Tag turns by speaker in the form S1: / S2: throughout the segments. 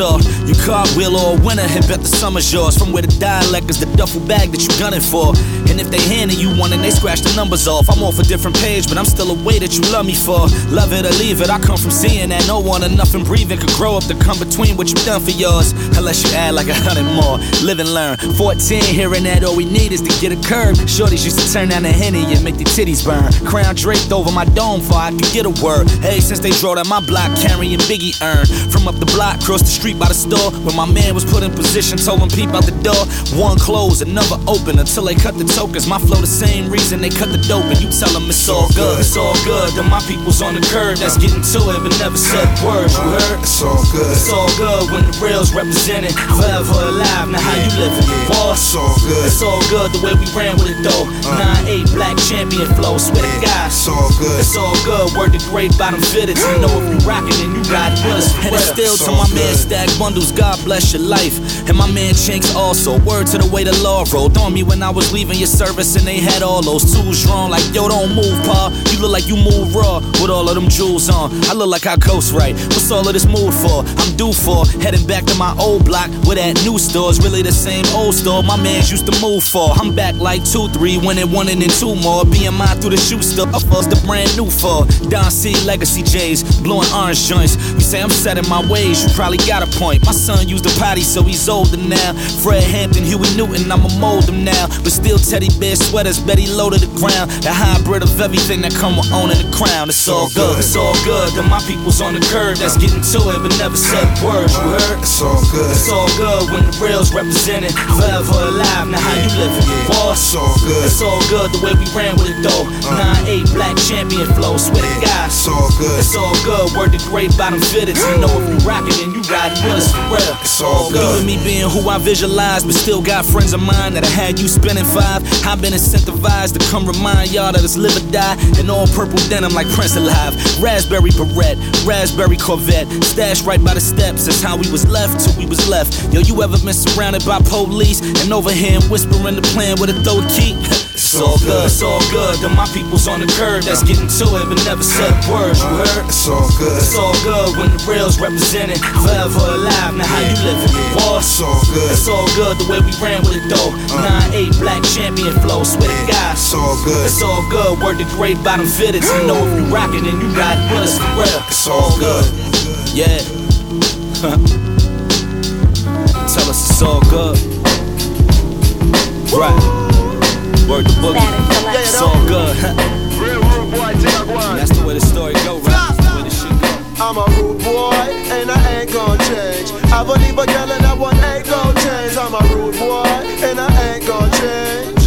S1: wanted the You cartwheel or a winner and bet the summer's yours. From where the dialect is the duffel bag that you gunning for. And if they handing you one and they scratch the numbers off, I'm off a different page, but I'm still a way that you love me for. Love it or leave it, I come from seeing that no one or nothing breathing could grow up to come between what you done for yours. Unless you add like a hundred more. Live and learn. 14, hearing that all we need is to get a curb. Shorties used to turn down the henny and make the titties burn. Crown draped over my dome for I could get a word. Hey, since they draw down my block carrying Biggie earn. From up the block, cross the street by the store, where my man was put in position, told him peep out the door. One closed, another open until they cut the tokens. My flow the same reason they cut the dope, and you tell them it's all good, it's all good. Then my people's on the curb that's getting to it, but never said words. You heard?
S2: It's all good.
S1: It's all good when the real's represented. Forever alive, now how you living?
S2: Boss. It's all good.
S1: It's all good the way we ran with it though. Uh-huh. 9-8 black champion flow, swear to God.
S2: It's all good.
S1: It's all good. Word to great bottom fitted. You know if you rockin' and you ride with us. And it's still to my man Stack Bundles, God bless your life. And my man Chinx also. Word to the way the law rolled on me when I was leaving your service and they had all those tools drawn. Like, yo, don't move, pa. You look like you move raw with all of them jewels on. I look like I coast right. What's all of this mood for? I'm due for heading back to my old block where that new store's really the same old store my mans used to move for. I'm back like two, three, winning one and then two more. BMI through the shoe store. Us the brand new for. Don C Legacy J's, blowing orange joints. You say I'm set in my ways, you probably got a point. My son used a potty, so he's older now. Fred Hampton, Huey Newton, I'ma mold him now. But still teddy bear sweaters, Betty low to the ground. The hybrid of everything that come with owning the crown. It's all good, it's all good. Then my people's on the curb that's getting to it, but never said words. You heard?
S2: It's all good.
S1: It's all good when the real's represented. Forever alive, now how you living? Boss.
S2: It's all good.
S1: It's all good the way we ran with it though. Uh. 9-8 black champion flow, swear to God.
S2: It's all good.
S1: It's all good. Word to great bottom fitted. You know if you rockin' and you riding with us for real.
S2: It's all good.
S1: Even me being who I visualize, but still got friends of mine that I had you spending five. I've been incentivized to come remind y'all that it's live or die. In all purple denim like Prince alive. Raspberry beret, raspberry Corvette. Stashed right by the steps. That's how we was left till we was left. Yo, you ever been surrounded by police and over him whispering the plan with a throat key? It's all good, it's all good. Then my people's on the curb that's getting to it, but never said words. You heard?
S2: It's all good.
S1: It's all good when the real's represented. Forever alive, now how you living? Boss.
S2: Oh, it's all good.
S1: It's all good the way we ran with it though. Uh-huh. 9-8 black champion flow, swear to God.
S2: It's all good.
S1: It's all good, word the great bottom fitted. You know if you rockin' and you riding with us for real.
S2: It's all good.
S1: Yeah. Tell us it's all good. Right. Word to boogie. It's all good. That's the way the story go, right? That's the way the shit go.
S3: I'm a rude boy, and I ain't gon' change. I believe a girl and that one ain't gon' change. I'm a rude boy, and I ain't gon' change.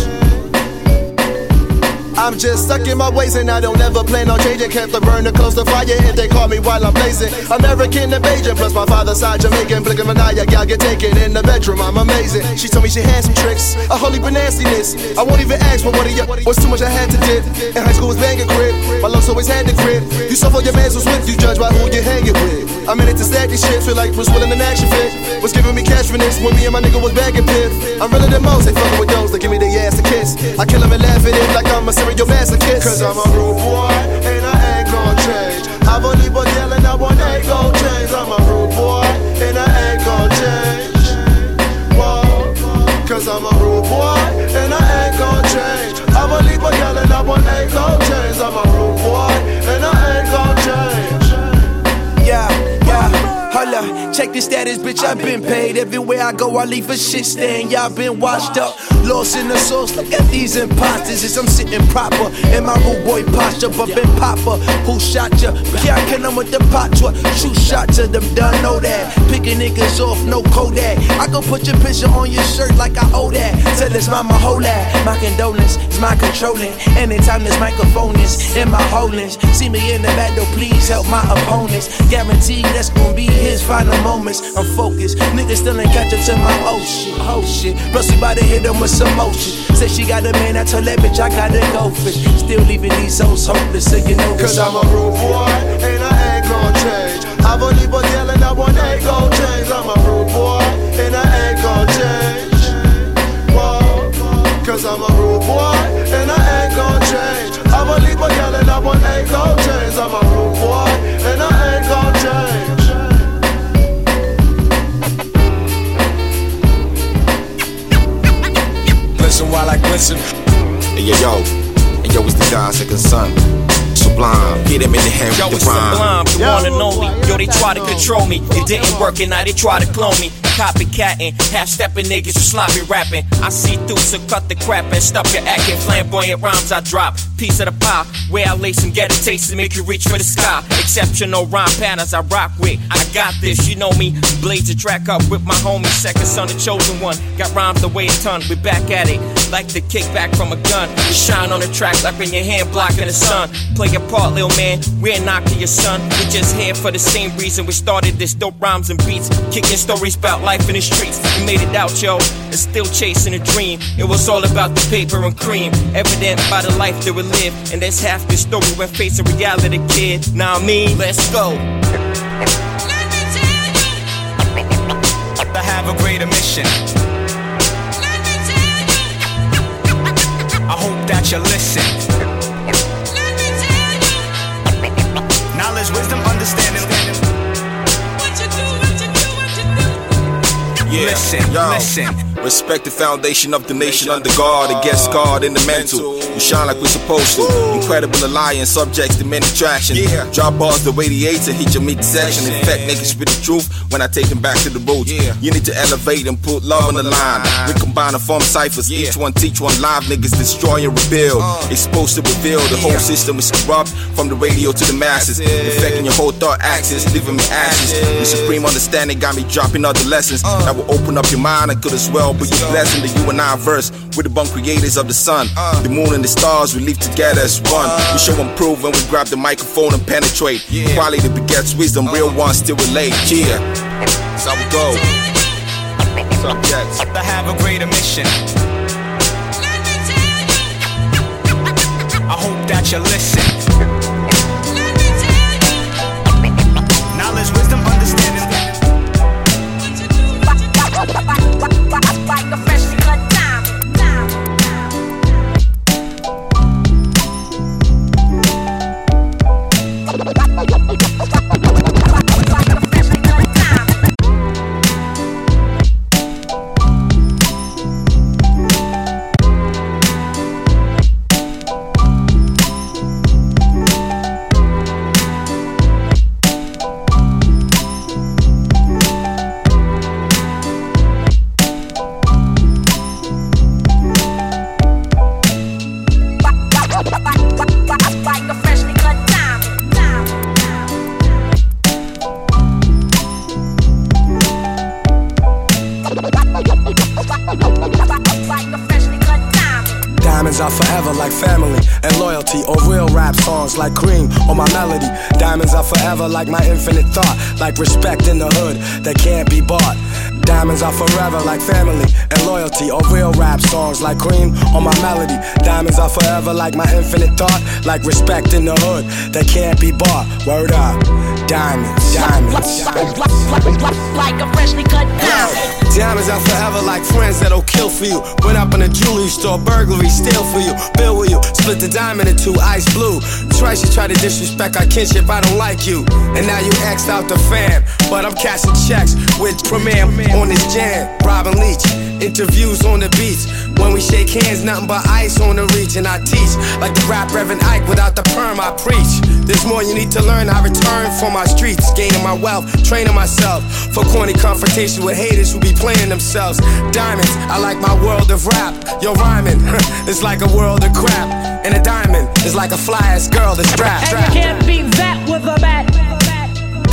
S3: I'm just stuck in my ways and I don't ever plan on changing. Kept the burner close to fire if they call me while I'm blazing. American Bajan, plus my father's side Jamaican. Blick of an eye, gal get taken in the bedroom. I'm amazing. She told me she had some tricks, a holy nastiness. I won't even ask for what of you was too much I had to dip. In high school was banging grip. My love's always had the grip. You suffer your man was with you, judge by who you hanging with. I'm in it to stack this shit, feel like Bruce Willis in an action fit. Was giving me cash for this when me and my nigga was bagging piff. I'm realer than most, they fucking with those that give me their ass a kiss. I kill them and laugh at it like I'm a serial masochist. Cause I'm a rude boy, and I ain't gon' change. I believe but yelling, I want ain't gon' change. I'm a rude boy, and I ain't gon' change. Whoa. Cause I'm a rude boy, and I ain't gon' change. I believe but yelling, I want ain't gon' change. I'm a rude boy, and I ain't gon' change.
S4: Yeah, yeah. Holla, check the status, bitch. I've been paid. Everywhere I go, I leave a shit stain. Y'all been washed up, lost in the sauce. Look at these imposters. As I'm sitting proper in my rude boy posture. Been popper, who shot ya? Can't kill them with the patwa. Shoot shot to them, done know that. Picking niggas off, no Kodak. I go put your picture on your shirt like I owe that. Tell this mama hold that. My condolence is my controlling. Anytime this microphone is in my holdings. See me in the battle, please help my opponents. Guarantee that's gonna be his final moments. I'm focused. Niggas still ain't catch up to my oh shit, oh shit. Plus we bout to hit them with some motion. Say she got a man, I told that bitch I gotta go fish. Still leaving these hoes hopeless, so you know
S3: Cause I'm a rude boy, and I ain't gon' change. I believe but yelling, I want ain't gon' change. I'm a rude boy, and I ain't gon' change. Whoa. Cause I'm a rude boy,
S5: Yo, it's sublime, the
S6: one and only. Yo, they try to control me. It didn't work, and now they try to clone me. Copycatting, half stepping niggas who sloppy rapping. I see through, so cut the crap and stop your acting. Flamboyant rhymes I drop. Piece of the pie, where I lace and get a taste to make you reach for the sky. Exceptional rhyme patterns I rock with. I got this, you know me. Blaze the track up with my homie, second son, the chosen one. Got rhymes the way a ton, we back at it. Like the kickback from a gun. You shine on the track like when your hand blocking the sun. Play your part, little man. We're not to your son. We're just here for the same reason we started this dope rhymes and beats. Kicking stories about life in the streets. We made it out, yo. And still chasing a dream. It was all about the paper and cream. Evident by the life that we live. And that's half the story when facing reality, kid. Now me, let's go. Let me tell you.
S7: I have a greater mission. Let me tell you. I hope that you listen. Let me tell you. Knowledge, wisdom, understanding.
S5: Yeah.
S7: Listen,
S5: Yo.
S7: listen.
S5: Respect the foundation of the nation under guard and get scarred in the mental. We shine like we're supposed to. Incredible alliance, subjects to many attractions.
S2: Yeah.
S5: Drop bars the radiator, hit your midsection. Infect niggas with the truth when I take them back to the roots.
S2: Yeah.
S5: You need to elevate and put love on the line. We combine and form ciphers.
S2: Yeah.
S5: Each one teach one live. Niggas destroy and rebuild.
S2: Uh.
S5: Exposed to reveal the whole system is corrupt from the radio to the masses. Infecting your whole thought axis, leaving me ashes. The supreme understanding got me dropping other lessons
S2: Uh.
S5: that will open up your mind and could as well be your blessing. The you and I verse. We're the born creators of the sun.
S2: Uh.
S5: The moon and the stars, we live together as one. we show and prove when we grab the microphone and penetrate.
S2: Yeah.
S5: Quality begets wisdom, real ones still relate. Yeah. That's how we go. Subjects.
S7: I have a greater mission. I hope that you listen.
S4: Songs like cream or my melody. Diamonds are forever like my infinite thought, like respect in the hood that can't be bought. Diamonds are forever like family and loyalty, or real rap songs like cream on my melody. Diamonds are forever like my infinite thought, like respect in the hood that can't be bought. Word up, diamonds, diamonds. diamonds.
S8: Like a freshly cut diamond.
S4: Diamonds are forever like friends that'll kill for you. Went up in a jewelry store, burglary, steal for you, bill with you, split the diamond in two, ice blue. Twice you try to disrespect our kinship, I don't like you. And now you axed out the fam, but I'm cashing checks with Premier on this jam. Robin Leach, interviews on the beats. When we shake hands, nothing but ice on the reach, and I teach like the rap Reverend Ike without the perm. I preach. There's more you need to learn. I return from my streets, gaining my wealth, training myself for corny confrontation with haters who be playing themselves. Diamonds, I like my world of rap. Yo, rhyming, it's like a world of crap. And a diamond is like a fly ass girl that's strapped.
S9: And you can't beat that with a bat.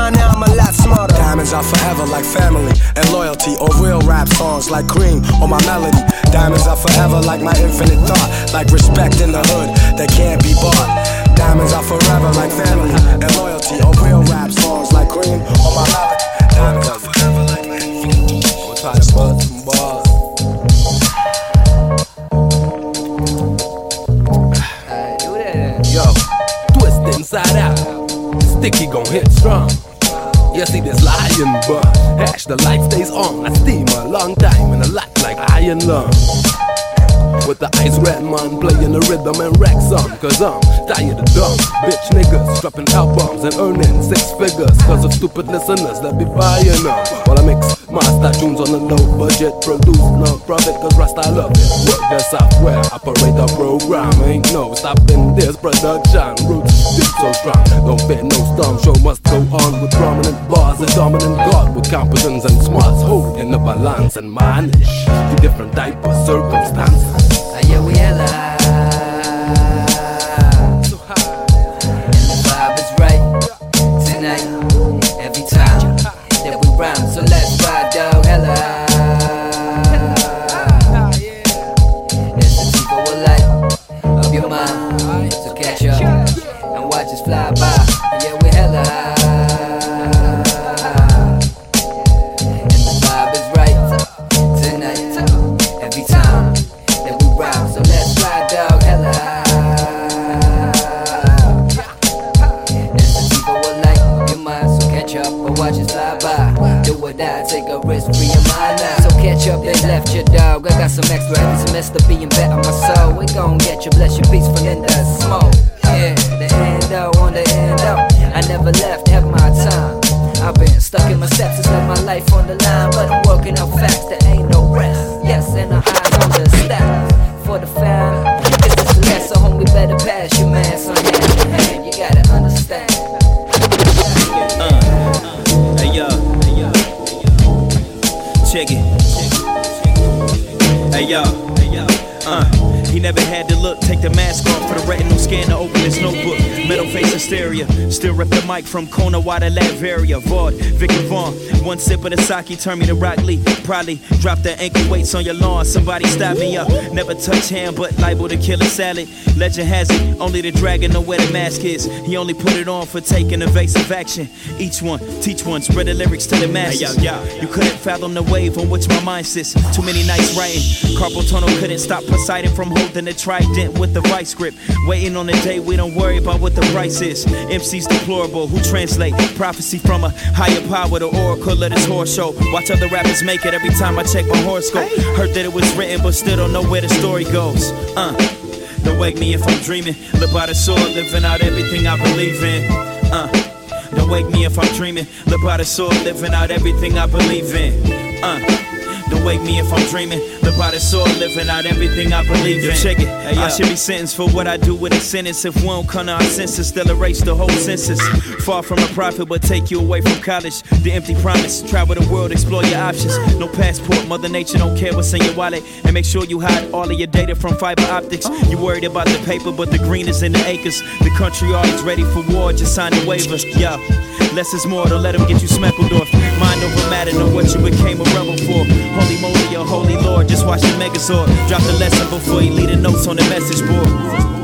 S10: mine, now I'm a lot smarter.
S4: Diamonds are forever like family and loyalty, or real rap songs like cream or my melody. Diamonds are forever like my infinite thought, like respect in the hood that can't be bought. Diamonds are forever like family and loyalty, or real rap songs like cream or my melody. Diamonds are forever like my infinite thought. We'll try to some bars.
S11: Yo, twist inside out. Sticky gon' hit strong. You see this lion bug. Hash the light stays on. I steam a long time and a lot like iron lung. With the ice red man playing the rhythm and wreck some. Cause I'm tired of dumb bitch niggas dropping albums and earning six figures. Cause of stupid listeners that be buying them. While I mix master tunes on a low budget, produce no profit cause Rasta love it. Work the software, operate the program. Ain't no stopping this production. Roots deep so strong, don't fit no storm. Show must go on with prominent bars. and dominant god with competence and smarts. Holding the balance and manage the different type of circumstances.
S12: Yeah, we hella never left, have my time. I've been stuck in my steps, it's like my life on the line. But I'm working out facts, there ain't no rest. Yes, and our eyes on the step for the fam. This is the lesson, homie, better pass your man. So hand in you gotta understand.
S13: Uh, Hey yo, check it. Hey yo, uh, he never had to look. Take the mask off for the retinal scan to open his notebook. Metal face hysteria. Still rip the mic from Kona Wada Latveria. Vaught, Victor Vaughn. One sip of the sake turned me to Rock Lee. Probably drop the ankle weights on your lawn. Somebody stop me up. Never touch hand, but liable to kill a salad. Legend has it, only the dragon know where the mask is. He only put it on for taking evasive action. Each one, teach one, spread the lyrics to the masses. You couldn't fathom the wave on which my mind sits. Too many nights writing. Carpal tunnel couldn't stop Poseidon from holding the trident with the vice grip. Waiting on the day we don't worry about what the price is. MC's deplorable who translate prophecy from a higher power, the oracle of this horse show. Watch other rappers make it every time I check my horoscope. Heard that it was written, but still don't know where the story goes. Uh. Don't wake me if I'm dreaming. Live by the sword, living out everything I believe in. Uh. Don't wake me if I'm dreaming. Live by the sword, living out everything I believe in. Uh. Don't wake me if I'm dreaming. The the sword, living out everything I believe in. You check it. Hey, I should be sentenced for what I do with a sentence. If don't come to our senses, still erase the whole census. Far from a profit, but take you away from college. The empty promise. Travel the world, explore your options. No passport, Mother Nature don't care what's in your wallet. And make sure you hide all of your data from fiber optics. You worried about the paper, but the green is in the acres. The country always ready for war, just sign the waiver. Yeah. Less is more, don't let them get you smackled off. Mind over matter, know what you became a rebel for. Holy moly, your holy lord, just watch the megazord. Drop the lesson before you leave the notes on the message board.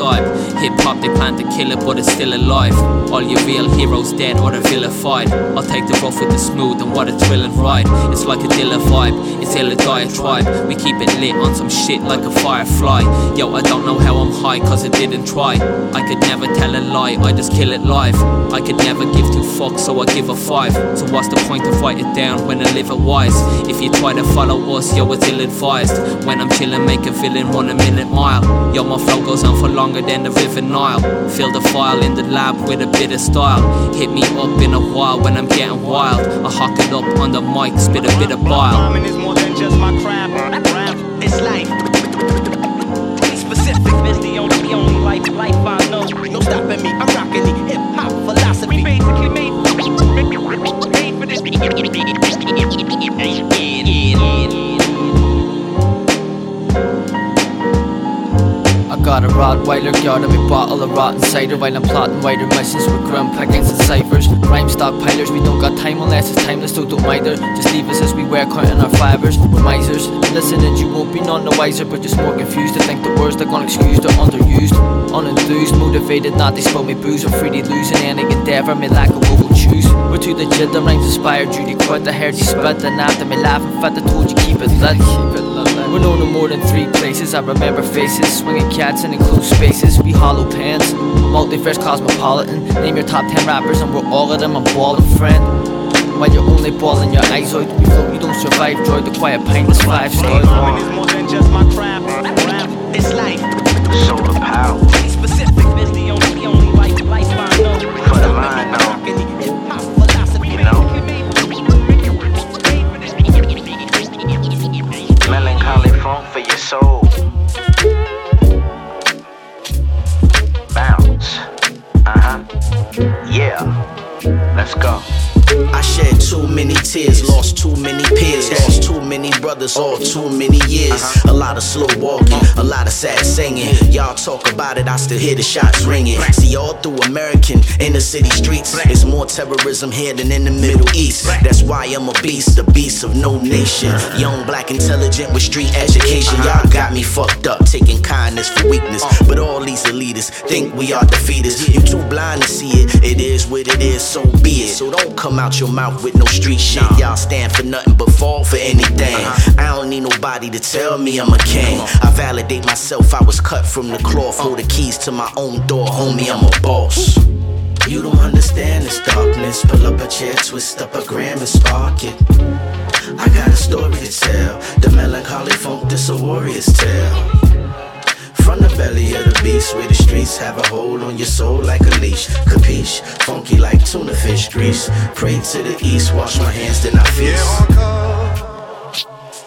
S14: Psilocybe. Hip hop, they plan to kill it, but it's still alive. All your real heroes dead or they're vilified. I'll take the rough with the smooth, and what a thrilling ride. It's like a Dilla vibe, it's ill a diatribe. We keep it lit on some shit like a firefly. Yo, I don't know how I'm high, cause I didn't try. I could never tell a lie, I just kill it live. I could never give two fucks, so I give a five. So what's the point write it down when I live it wise? If you try to follow us, yo, it's ill advised. When I'm chillin', make a villain run a minute mile. Yo, my flow goes on for longer than the River. Fill the file in the lab with a bit of style. Hit me up in a while when I'm getting wild. I hawk it up on the mic, spit a bit of bile.
S7: Rhyming is more than just my craft. Rap, it's life. Be specific. It's the only, the only life, life I know. No stopping me. I'm rocking the hip hop philosophy. We basically made, made for this.
S15: Got a Rottweiler guard in my bottle of rotten cider while I'm plotting wider missions with grim pickings and ciphers. Rhyme stockpilers, we don't got time unless it's timeless, so don't either. Just leave us as we wear cutting our fibers. We're misers. Listening, you won't be none the wiser, but just more confused to think the words they're gonna they're underused. Unenthused, motivated, not they spill me booze or freely losing any endeavour, me lack of will choose. We're to the jet, the rhymes inspired, Judy quit the hair, spit, and after me laughing, fat, I told you keep it lit. We're known in more than three places. I remember faces, swinging cats in enclosed spaces. We hollow pants, multi-fresh cosmopolitan. Name your top ten rappers, and we're all of them. I'm balling friend. While you're only balling your eyes out, we float, you don't survive. Joy, the quiet pint is five stars.
S7: Rhyming is more than just my craft. Rap, it's life.
S16: Solar power.
S17: Brothers, all too many years. A lot of slow walking, a lot of sad singing. Y'all talk about it, I still hear the shots ringing. See, all through American inner city streets, there's more terrorism here than in the Middle East. That's why I'm a beast, a beast of no nation. Young, black, intelligent with street education. Y'all got me fucked up, taking kindness for weakness. But all these elitists think we are defeaters. You too blind to see it, it is what it is, so be it. So don't come out your mouth with no street shit. Y'all stand for nothing but fall for anything. I don't need nobody to tell me I'm a king. I validate myself, I was cut from the cloth. Hold the keys to my own door, homie, I'm a boss. You don't understand this darkness. Pull up a chair, twist up a gram and spark it. I got a story to tell. The melancholy funk, this a warrior's tale. From the belly of the beast, where the streets have a hold on your soul like a leash. Capiche? Funky like tuna fish grease. Pray to the east, wash my hands, then I feast.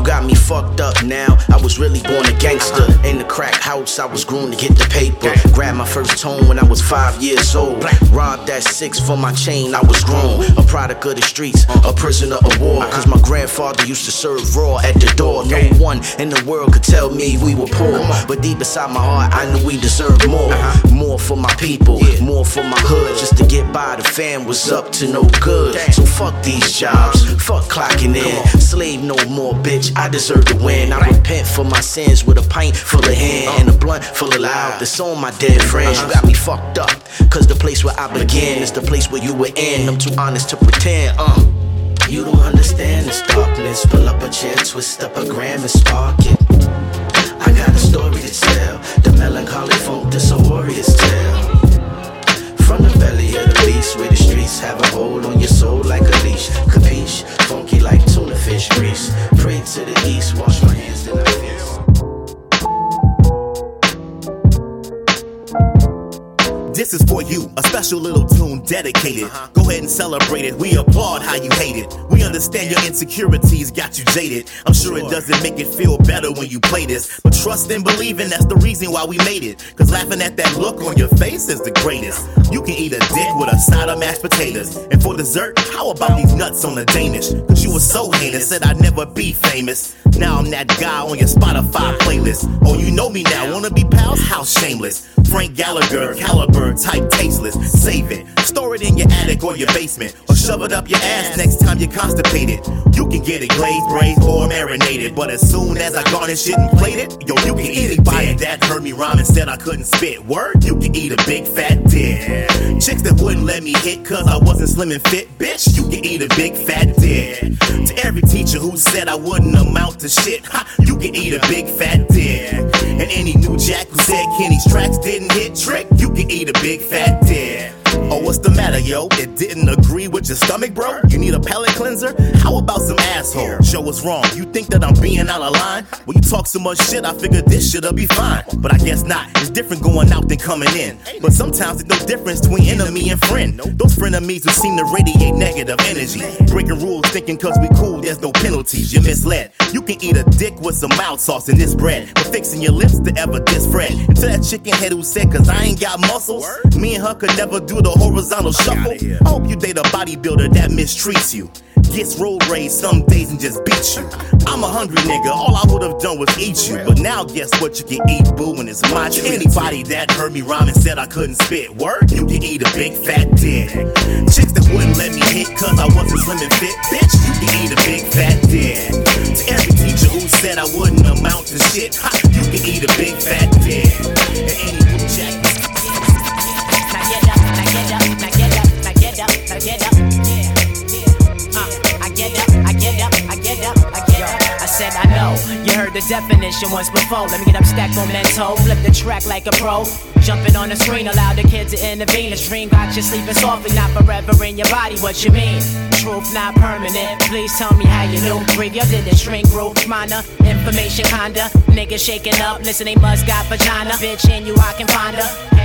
S17: You got me fucked up now. I was really born a gangster. In the crack house, I was groomed to get the paper. Grabbed my first tone when I was five years old. Robbed that six for my chain, I was grown. A product of the streets, a prisoner of war. Cause my grandfather used to serve raw at the door. No one in the world could tell me we were poor. But deep inside my heart, I knew we deserved more. More for my people, more for my hood, just to get by, the fam was up to no good. So fuck these jobs, fuck clocking in. Slave no more, bitch, I deserve to win. I repent for my sins with a pint full of hand and a blunt full of loud. That's on my dead friends. You got me fucked up, cause the place where I began is the place where you were in. I'm too honest to pretend, uh. You don't understand this darkness. Pull up a chair, twist up a gram and spark it. I got a story to tell. The melancholy funk, this a warrior's tale. From the belly of the beast, where the streets have a hold on your soul like a leash. Capiche? Funky like grease. Pray to the east, wash my hands,
S18: This is for you, a special little tune dedicated. Uh-huh. Go ahead and celebrate it. We applaud how you hate it. We understand your insecurities got you jaded. I'm sure it doesn't make it feel better when you play this. But trust and believe in that's the reason why we made it. Cause laughing at that look on your face is the greatest. You can eat a dick with a side of mashed potatoes. And for dessert, how about these nuts on the Danish? Cause you were so heinous, said I'd never be famous. Now I'm that guy on your Spotify playlist. Oh, you know me now, wanna be pals? How shameless. Frank Gallagher, caliber, type tasteless. Save it, store it in your attic or your basement, or shove it up your ass next time you're constipated. You can get it glazed, braised, or marinated, but as soon as I garnish it and plate it, yo, you can eat it. Anybody that heard me rhyme and said I couldn't spit word, you can eat a big fat dick. Chicks that wouldn't let me hit cause I wasn't slim and fit, bitch, you can eat a big fat dick. To every teacher who said I wouldn't amount to shit, ha, you can eat a big fat dick. And any new jack who said Kenny's tracks hit trick, you can eat a big fat dick. Oh, what's the matter, yo? It didn't agree with your stomach, bro? You need a palate cleanser? How about some asshole? Show what's wrong. You think that I'm being out of line? When you talk so much shit, I figured this shit'll be fine. But I guess not. It's different going out than coming in. But sometimes there's no difference between enemy and friend. Those frenemies who seem to radiate negative energy. Breaking rules, thinking cause we cool, there's no penalties. You're misled. You can eat a dick with some mouth sauce in this bread. But fixing your lips to ever diss Fred. And to that chicken head who said, cause I ain't got muscles, me and her could never do the horizontal shuffle. I hope you date a bodybuilder that mistreats you. Gets road rage some days and just beats you. I'm a hungry nigga, all I would've done was eat you. But now guess what you can eat, boo, and it's my treat. Anybody that heard me rhyme and said I couldn't spit word, you can eat a big fat dick. Chicks that wouldn't let me hit cause I wasn't slim and fit, bitch, you can eat a big fat dick. To every teacher who said I wouldn't amount to shit, ha, you can eat a big fat dick. And any jack
S19: get up. Uh, I get up, I get up, I get up, I get up. I said I know you heard the definition once before. Let me get up, stack memento, flip the track like a pro. Jumping on the screen, allow the kids to intervene. This dream got you sleeping softly, not forever in your body. What you mean? Truth not permanent. Please tell me how you knew. Breathe your did it shrink group. Minor information kinda. Niggas shaking up. Listen, they must got vagina. Bitch, in you I can find her.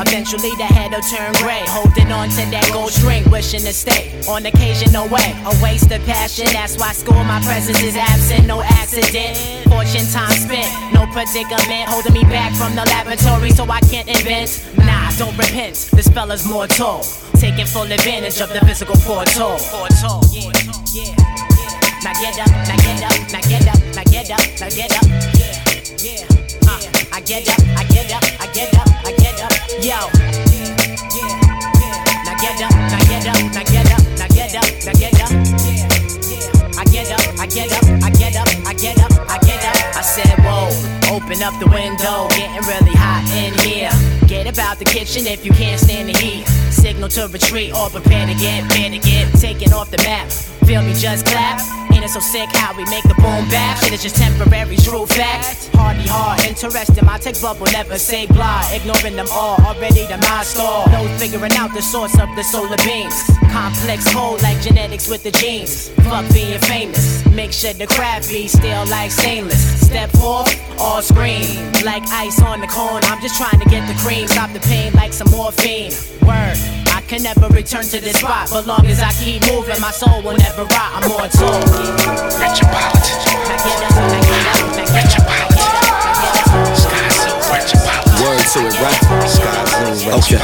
S19: Eventually the head'll turn gray. Holding on to that gold string, wishing to stay. On occasion, no way. A waste of passion. That's why school my presence is absent. No accident. Fortune time spent. No predicament. Holding me back from the laboratory so I can't invent. Nah, don't repent. This fella's mortal. Taking full advantage of the physical portal. Portal. Yeah, yeah. Now get up, now get up, now get up, now get up, now get up. Yeah, yeah. Uh, I get up, I get up, I get up, I get up. Yo. Now get up, now get up, now get up, now get up, now get up. I get up, I get up, I get up, I get up, I get up. I said, whoa, open up the window, getting really hot in here. Get about the kitchen if you can't stand the heat. Signal to retreat or prepare to get, prepare to get taken off the map. Feel me, just clap. Ain't so sick how we make the boom back? Shit is just temporary, true fact. Hardy hard, interesting. My text bubble never say blah. Ignoring them all, already the mind store. No figuring out the source of the solar beams. Complex code like genetics with the genes. Fuck being famous. Make sure the craft be still like stainless. Step forth, all scream. Like ice on the cone. I'm just trying to get the cream. Stop the pain like some morphine. Word. I can never return to this spot, but long as I keep moving, my soul will never rot. I'm on tour.
S20: Words
S1: to it, right? Okay.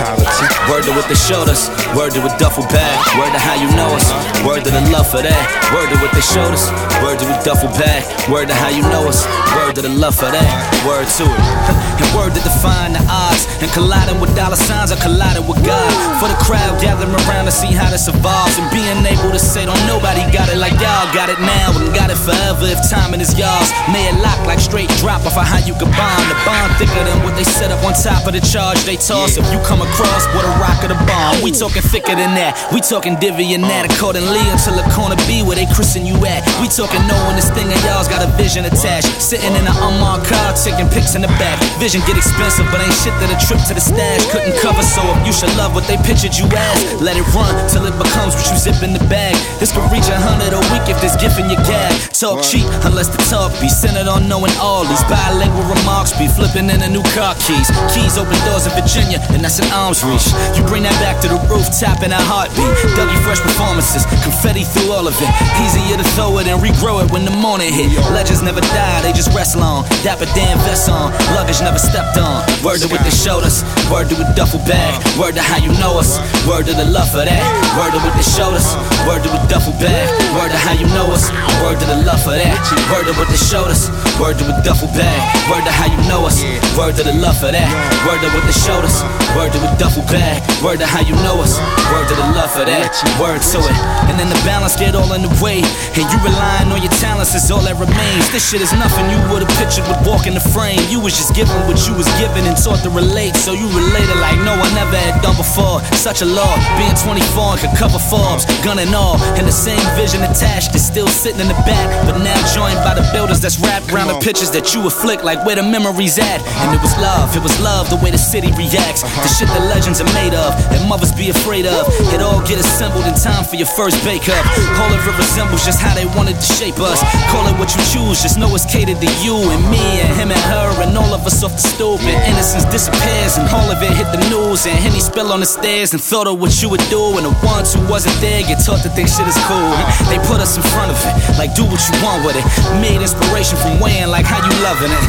S1: Word to what they showed us. Word to a duffel bag. Word to how you know us. Word to the love for that. Word to what they showed. Word to a duffel bag. Word to how you know us. Word to the love for that. Word to it. And word to define the odds. And colliding with dollar signs or colliding with God. For the crowd gathering around to see how this evolves. And being able to say, don't nobody got it like y'all got it now. And got it forever if timing is y'all's. May it lock like straight drop off of how you can bond. The bond thicker than what they set up on top of the charge they toss. If you come across with a rock of the bomb, we talking thicker than that. We talking divvy and that accordingly until the corner B where they christen you at. We talking knowing this thing of y'all's got a vision attached. Sitting in an unmarked car, taking pics in the back. Vision get expensive, but ain't shit that a trip to the stash couldn't cover. So if you should love what they pictured you as, let it run till it becomes what you zip in the bag. This could reach a hundred a week if there's gift in your gag. Talk cheap unless the talk be centered on knowing all these bilingual remarks be flipping in the new car keys. Keys open doors in Virginia, and that's an arm's reach. You bring that back to the rooftop in a heartbeat. Dougie Fresh performances, confetti through all of it. Easier to throw it and regrow it when the morning hit. Legends never die, they just rest long. Dapper Dan vest on, luggage never stepped on. Word to what they showed us, word to a duffel bag. Word to how you know us, word to the love for that. Word to what they showed us, word to a duffel bag. Word to how you know us, word to the love for that. Word to what they showed us, word to a duffel bag. Word to how you know us, word to the love for that. Word to what they showed us, word to a duffel bag. Word to how you know us, word to the love for that. Word to it. And then the balance get all in the way. And you relying on your talents is all that remains. This shit is nothing you would've pictured with walking the frame. You was just given what you was given and taught to relate. So you related like no one ever had done before. Such a law, being 24 and could cover Forbes, gun and all. And the same vision attached is still sitting in the back. But now joined by the builders that's wrapped around the pictures that you afflict, like where the memories at. And it was love, it was love, the way the city reacts. The uh-huh. shit that legends are made of, that mothers be afraid of. It all get assembled in time for your first bake up. All of it resembles just how they wanted to shape us. Call it what you choose, just know it's catered to you and me and him and her and all of us off the stoop. And innocence disappears and all of it hit the news. And Henny spill on the stairs and thought of what you would do. And the ones who wasn't there get taught to think shit is cool. Uh-huh. They put us in front of it, like do what you want with it. Made inspiration from weighing, like how you loving it.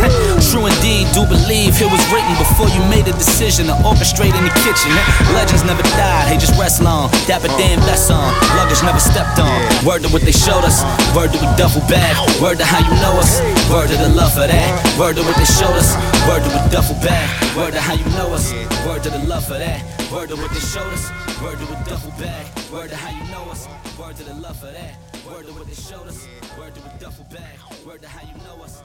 S1: True indeed, do believe it was written before you made a decision to orchestrate in the kitchen. Legends never died, they just rest long. Dapper Dan best on, luggage never stepped on. Word to what they showed us, word to a duffel bag. Word to how you know us, word to the love for that. Word to what they showed us, word to a duffel bag. Word to how you know us, word to the love for that. Word to what they showed us, word to a duffel bag. Word to how you know us, word to the love for that. Word to what they showed us, word to a duffel bag. Word to how you know us,